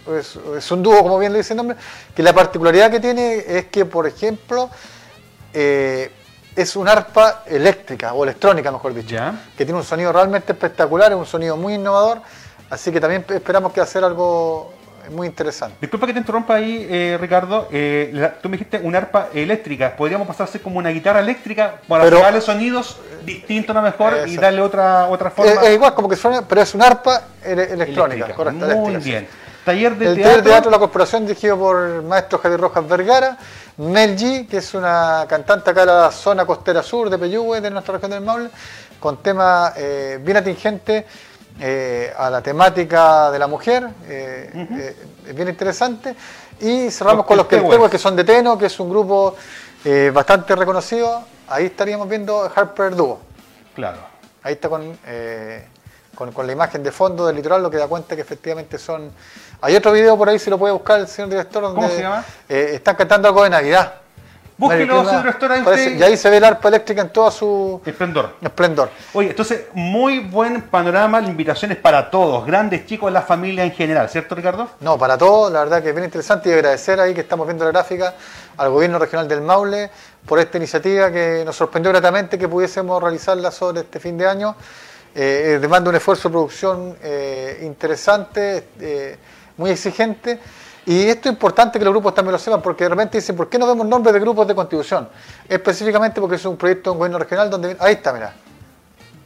un dúo, como bien le dice el nombre, que la particularidad que tiene es que, por ejemplo, eh, es un arpa eléctrica, o electrónica, mejor dicho, que tiene un sonido realmente espectacular, es un sonido muy innovador, así que también esperamos que hacer algo es muy interesante. Disculpa que te interrumpa ahí, eh, Ricardo. Eh, tú me dijiste una arpa eléctrica. Podríamos pasar a ser como una guitarra eléctrica para darle sonidos distintos a lo mejor y darle otra, otra forma. Es, igual, como que suena, pero es una arpa electrónica, correcto. Muy bien. Taller de el teatro. Taller de teatro de la corporación dirigido por el maestro Javier Rojas Vergara. Mel G, que es una cantante acá de la zona costera sur de Peyúgue, de nuestra región del Maule, con temas eh, bien atingentes eh, a la temática de la mujer, eh, eh, es bien interesante. Y cerramos con los que que son de Teno, que es un grupo bastante reconocido. Ahí estaríamos viendo Harper Duo. Claro. Ahí está con, con, la imagen de fondo del litoral, lo que da cuenta que efectivamente son. Hay otro video por ahí, si lo puede buscar el señor director, donde ¿Cómo se llama? están cantando algo de Navidad. Búsquelo, señor restaurante. Y ahí se ve el arpa eléctrica en todo su esplendor. esplendor. Oye, entonces, muy buen panorama, la invitación es para todos, grandes, chicos, la familia en general, ¿cierto, Ricardo? No, para todos, la verdad que es bien interesante y agradecer ahí que estamos viendo la gráfica al gobierno regional del Maule por esta iniciativa que nos sorprendió gratamente que pudiésemos realizarla sobre este fin de año. Eh, demanda un esfuerzo de producción eh, interesante, eh, muy exigente Y esto es importante que los grupos también lo sepan, porque de repente dicen, ¿por qué no vemos nombres de grupos de constitución? Específicamente porque es un proyecto de un gobierno regional donde... Ahí está, mira.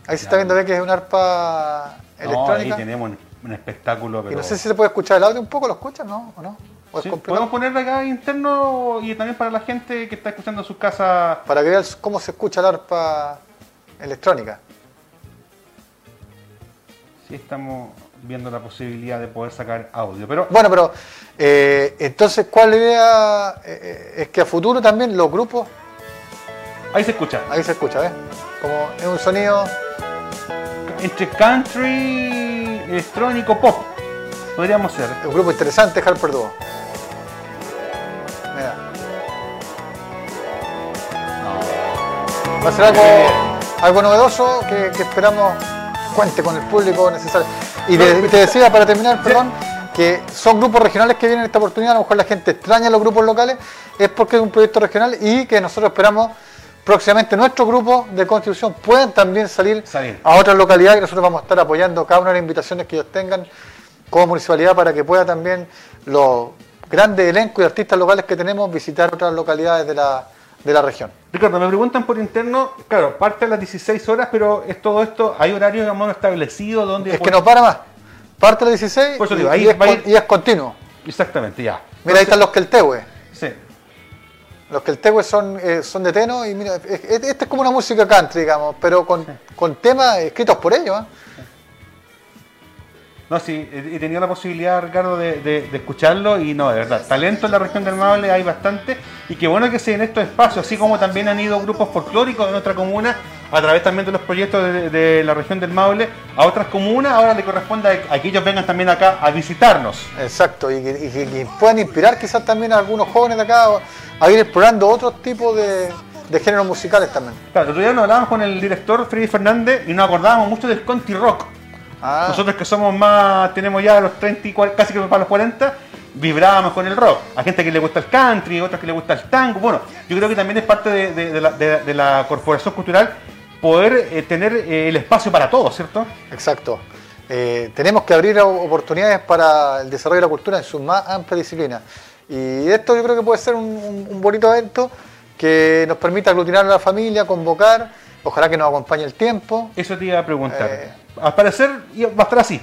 Ahí se está viendo ve que es una arpa No, electrónica. ahí tenemos un, un espectáculo. Y Pero... no sé si se puede escuchar el audio un poco, ¿lo escuchan? ¿No? ¿O no? ¿O Sí, podemos ponerle acá interno y también para la gente que está escuchando en sus casas. Para que vean cómo se escucha la arpa electrónica. Sí, estamos viendo la posibilidad de poder sacar audio. Pero Bueno, pero eh, entonces, ¿cuál idea eh, es que a futuro también los grupos, ahí se escucha. ahí se escucha, ¿ves? Como es un sonido, Entre country, electrónico, pop. Podríamos ser. un grupo interesante, Harper Duo. Mira. Va a ser algo, algo novedoso que, que esperamos cuente con el público necesario. Y te, te decía, para terminar, perdón, que son grupos regionales que vienen en esta oportunidad, a lo mejor la gente extraña los grupos locales, es porque es un proyecto regional y que nosotros esperamos próximamente nuestros grupos de constitución puedan también salir, Salir. a otras localidades y nosotros vamos a estar apoyando cada una de las invitaciones que ellos tengan como municipalidad para que pueda también los grandes elencos y artistas locales que tenemos visitar otras localidades de la, de la región. Ricardo, me preguntan por interno, claro, parte a las 16 horas, pero es todo esto, hay horario digamos establecido donde... Es que no para más. Parte a las 16 Por eso y, digo, ahí y es, ir- y continuo. Exactamente, ya. Mira, ahí están los Keltehue. Sí. Los Keltehue son, eh, son de Teno y mira, es- es- esta es como una música country, digamos, pero con, con temas escritos por ellos. ¿eh? No, sí, he tenido la posibilidad, Ricardo, de, de- de escucharlo y no, de verdad, talento en la región del Maule hay bastante y qué bueno que se den estos espacios, así como también han ido grupos folclóricos de nuestra comuna a través también de los proyectos de, de la región del Maule a otras comunas, ahora le corresponde a, a que ellos vengan también acá a visitarnos. Exacto, y que, y que- que puedan inspirar quizás también a algunos jóvenes de acá a ir explorando otros tipos de, de géneros musicales también. Claro, el otro día nos hablábamos con el director Freddy Fernández y nos acordábamos mucho del country rock. Ah, Nosotros que somos más, tenemos ya los 30 y casi que para los 40, vibrábamos con el rock. Hay gente que le gusta el country, otras que le gusta el tango. Bueno, yo creo que también es parte de, de- de la, de- de la corporación cultural poder eh, tener eh, el espacio para todos, ¿cierto? Exacto. Eh, tenemos que abrir oportunidades para el desarrollo de la cultura en sus más amplias disciplinas. Y esto yo creo que puede ser un, un- un bonito evento que nos permita aglutinar a la familia, convocar, ojalá que nos acompañe el tiempo. Eso te iba a preguntar. Eh. Al parecer va a estar así.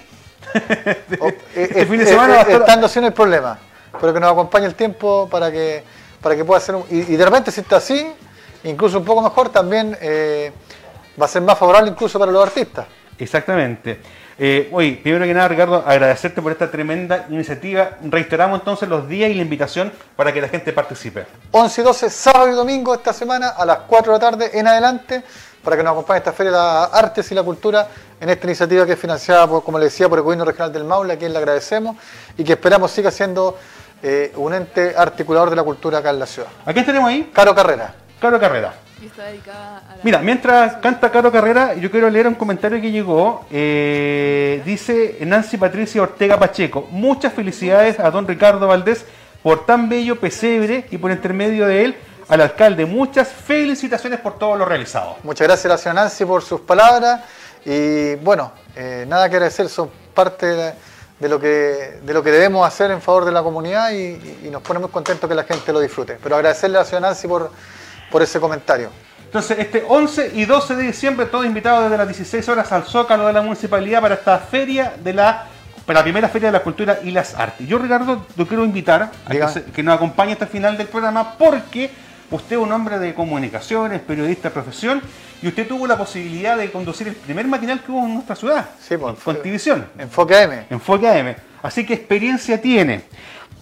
O- eh, este eh, fin de eh, semana eh, va a estar... estando así no hay problema, pero que nos acompañe el tiempo para que, para que pueda ser un, y, y de repente si está así, incluso un poco mejor, también eh, va a ser más favorable incluso para los artistas. Exactamente. Eh, oye, primero que nada, Ricardo, agradecerte por esta tremenda iniciativa. Reiteramos entonces los días y la invitación para que la gente participe. 11 y 12, sábado y domingo esta semana a las 4 de la tarde en adelante para que nos acompañe esta Feria de las Artes y la Cultura en esta iniciativa que es financiada, por, como le decía, por el Gobierno Regional del Maule, a quien le agradecemos y que esperamos siga siendo eh, un ente articulador de la cultura acá en la ciudad. ¿A quién tenemos ahí? Caro Carrera. Caro Carrera. Y está dedicada a la... Mira, mientras canta Caro Carrera, yo quiero leer un comentario que llegó. Eh, dice Nancy Patricia Ortega Pacheco. Muchas felicidades a don Ricardo Valdés por tan bello pesebre y por intermedio de él al alcalde. Muchas felicitaciones por todo lo realizado. Muchas gracias señora Nancy por sus palabras y bueno, eh, nada que agradecer, son parte de, de lo que, de lo que debemos hacer en favor de la comunidad y, y- y nos pone muy contentos que la gente lo disfrute. Pero agradecerle a la señora Nancy por, por ese comentario. Entonces, este 11 y 12 de diciembre, todos invitados desde las 16 horas al Zócalo de la Municipalidad para esta feria de la, para la primera feria de la cultura y las artes. Yo, Ricardo, lo quiero invitar a que, Dígame. se- que nos acompañe hasta el final del programa porque usted es un hombre de comunicaciones, periodista de profesión, y usted tuvo la posibilidad de conducir el primer matinal que hubo en nuestra ciudad, Sí, pues, con Contivisión. Enfoque AM. Enfoque AM. Así que experiencia tiene.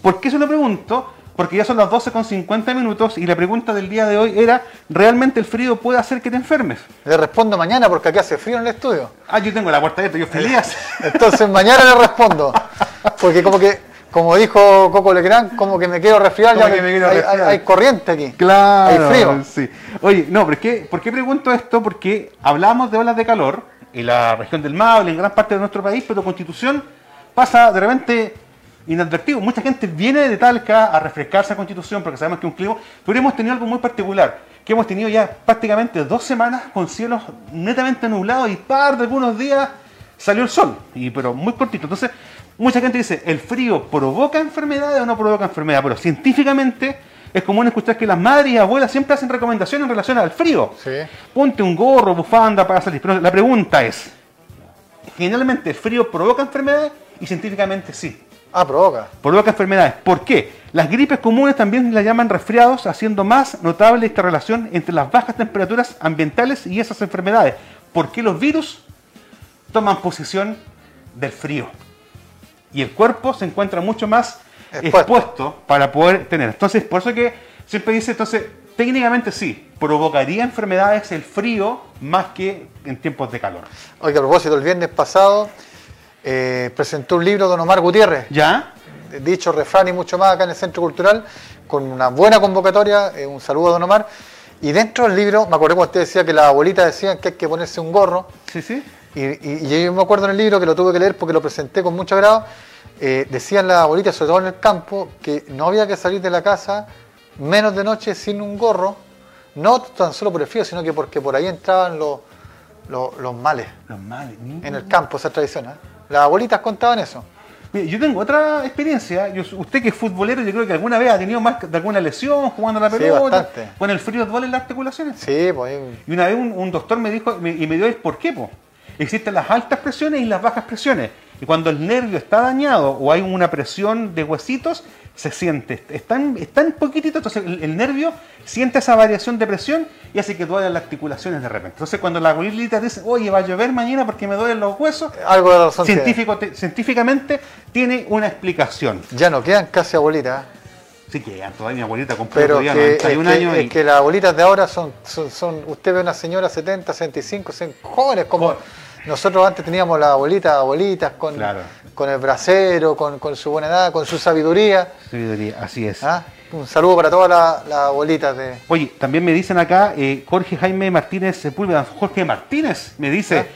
¿Por qué se lo pregunto? Porque ya son las 12 con 50 minutos y la pregunta del día de hoy era, ¿realmente el frío puede hacer que te enfermes? Le respondo mañana porque aquí hace frío en el estudio. Ah, yo tengo la puerta abierta, yo feliz. Entonces mañana le respondo. Porque como que, como dijo Coco Legrand, como que me quiero resfriar, ya que que me quiero hay, resfriar. hay- hay corriente aquí. Claro. Hay frío. Sí. Oye, no, pero es que, ¿por qué pregunto esto? Porque hablamos de olas de calor en la región del Maule, en gran parte de nuestro país, pero Constitución pasa de repente inadvertido. Mucha gente viene de Talca a refrescarse a Constitución porque sabemos que es un clima, pero hemos tenido algo muy particular, que hemos tenido ya prácticamente dos semanas con cielos netamente nublados y par de algunos días salió el sol, y pero muy cortito. Entonces, Mucha gente dice, ¿el frío provoca enfermedades o no provoca enfermedades? Pero científicamente es común escuchar que las madres y abuelas siempre hacen recomendaciones en relación al frío. Sí. Ponte un gorro, bufanda para salir. Pero la pregunta es, generalmente el frío provoca enfermedades y científicamente sí. Ah, provoca. Provoca enfermedades. ¿Por qué? Las gripes comunes también las llaman resfriados, haciendo más notable esta relación entre las bajas temperaturas ambientales y esas enfermedades. ¿Por qué los virus toman posición del frío? Y el cuerpo se encuentra mucho más Expuesto. expuesto, para poder tener. Entonces, por eso que siempre dice, entonces, técnicamente sí, provocaría enfermedades el frío más que en tiempos de calor. Oiga, a propósito, el viernes pasado eh, presentó un libro don Omar Gutiérrez, ¿Ya? dicho refrán y mucho más acá en el Centro Cultural, con una buena convocatoria, eh, un saludo a don Omar. Y dentro del libro, me acuerdo cuando usted decía que las abuelitas decían que hay que ponerse un gorro, Sí, sí. Y, y- y yo me acuerdo en el libro que lo tuve que leer porque lo presenté con mucho agrado, eh, decían las abuelitas, sobre todo en el campo, que no había que salir de la casa menos de noche sin un gorro, no tan solo por el frío, sino que porque por ahí entraban los, los, los males Los males. en el campo, esa tradición. ¿eh? Las abuelitas contaban eso. Mire, yo tengo otra experiencia. Yo- usted que es futbolero, yo creo que alguna vez ha tenido más de alguna lesión jugando a la pelota. Con el frío duelen las articulaciones. Sí, pues Y una vez un, un doctor me dijo me- y me dio el por qué. po. Existen las altas presiones y las bajas presiones. Y cuando el nervio está dañado o hay una presión de huesitos, se siente. Es tan, es tan poquitito, entonces el, el nervio siente esa variación de presión y hace que duelen las articulaciones de repente. Entonces cuando la abuelita dice, oye, va a llover mañana porque me duelen los huesos, algo de razón tiene. científico, te- científicamente tiene una explicación. Ya no quedan casi abuelitas, ¿eh? Sí que ya todavía mi abuelita compró pero día, que, es 91 que- años es que las abuelitas de ahora son, son, son- usted ve una señora 70, 65, son jóvenes como. Nosotros antes teníamos las abuelitas, abuelitas con, Claro. con el brasero, con, con su buena edad, con su sabiduría. sabiduría, así es. ¿ah? Un saludo para todas las, las abuelitas de... Oye, también me dicen acá, eh, Jorge Jaime Martínez Sepúlveda, Jorge Martínez me dice, ¿Ah?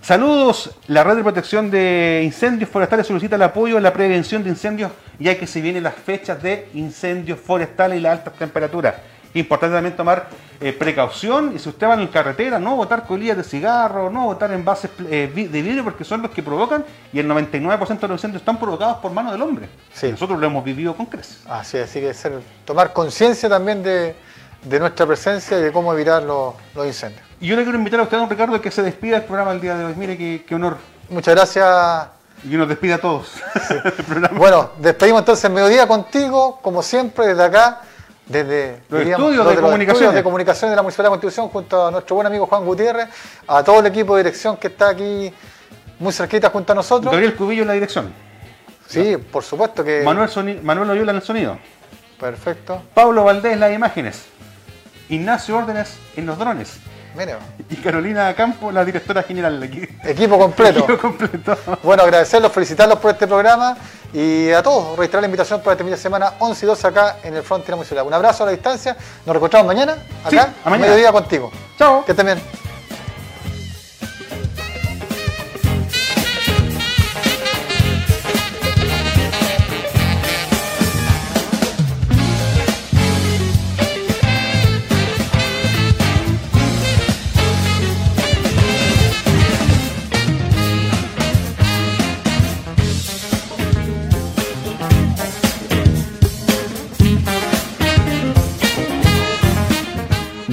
saludos, la red de protección de incendios forestales solicita el apoyo en la prevención de incendios, ya que se vienen las fechas de incendios forestales y las altas temperaturas. Importante también tomar eh, precaución y si usted va en carretera, no botar colillas de cigarro, no botar envases eh, de vidrio porque son los que provocan y el 99% de los incendios están provocados por mano del hombre. Sí. Nosotros lo hemos vivido con creces. Así, así que ser, tomar conciencia también de, de nuestra presencia y de cómo evitar los, los incendios. Y yo le quiero invitar a usted, don Ricardo, que se despida del programa el día de hoy. Mire qué, qué honor. Muchas gracias. Y nos despida a todos. Bueno, despedimos entonces el mediodía contigo, como siempre, desde acá, desde Los diríamos, estudios de los comunicaciones. estudios de comunicación de la Municipalidad de Constitución, junto a nuestro buen amigo Juan Gutiérrez, a todo el equipo de dirección que está aquí muy cerquita junto a nosotros. Gabriel Cubillo en la dirección. Sí, por supuesto que. Manuel, Soni- Manuel Oyola en el sonido. Perfecto. Pablo Valdés en las imágenes. Ignacio Órdenes en los drones. Mire, Y Carolina Campo, la directora general de aquí. equipo completo. Equipo completo. Bueno, agradecerlos, felicitarlos por este programa y a todos reiterar la invitación para este fin de semana 11 y 12 acá en el Frontera Municipal. Un abrazo a la distancia, nos reencontramos mañana acá, Sí, a a mañana. mediodía contigo. Chao. Que estén bien.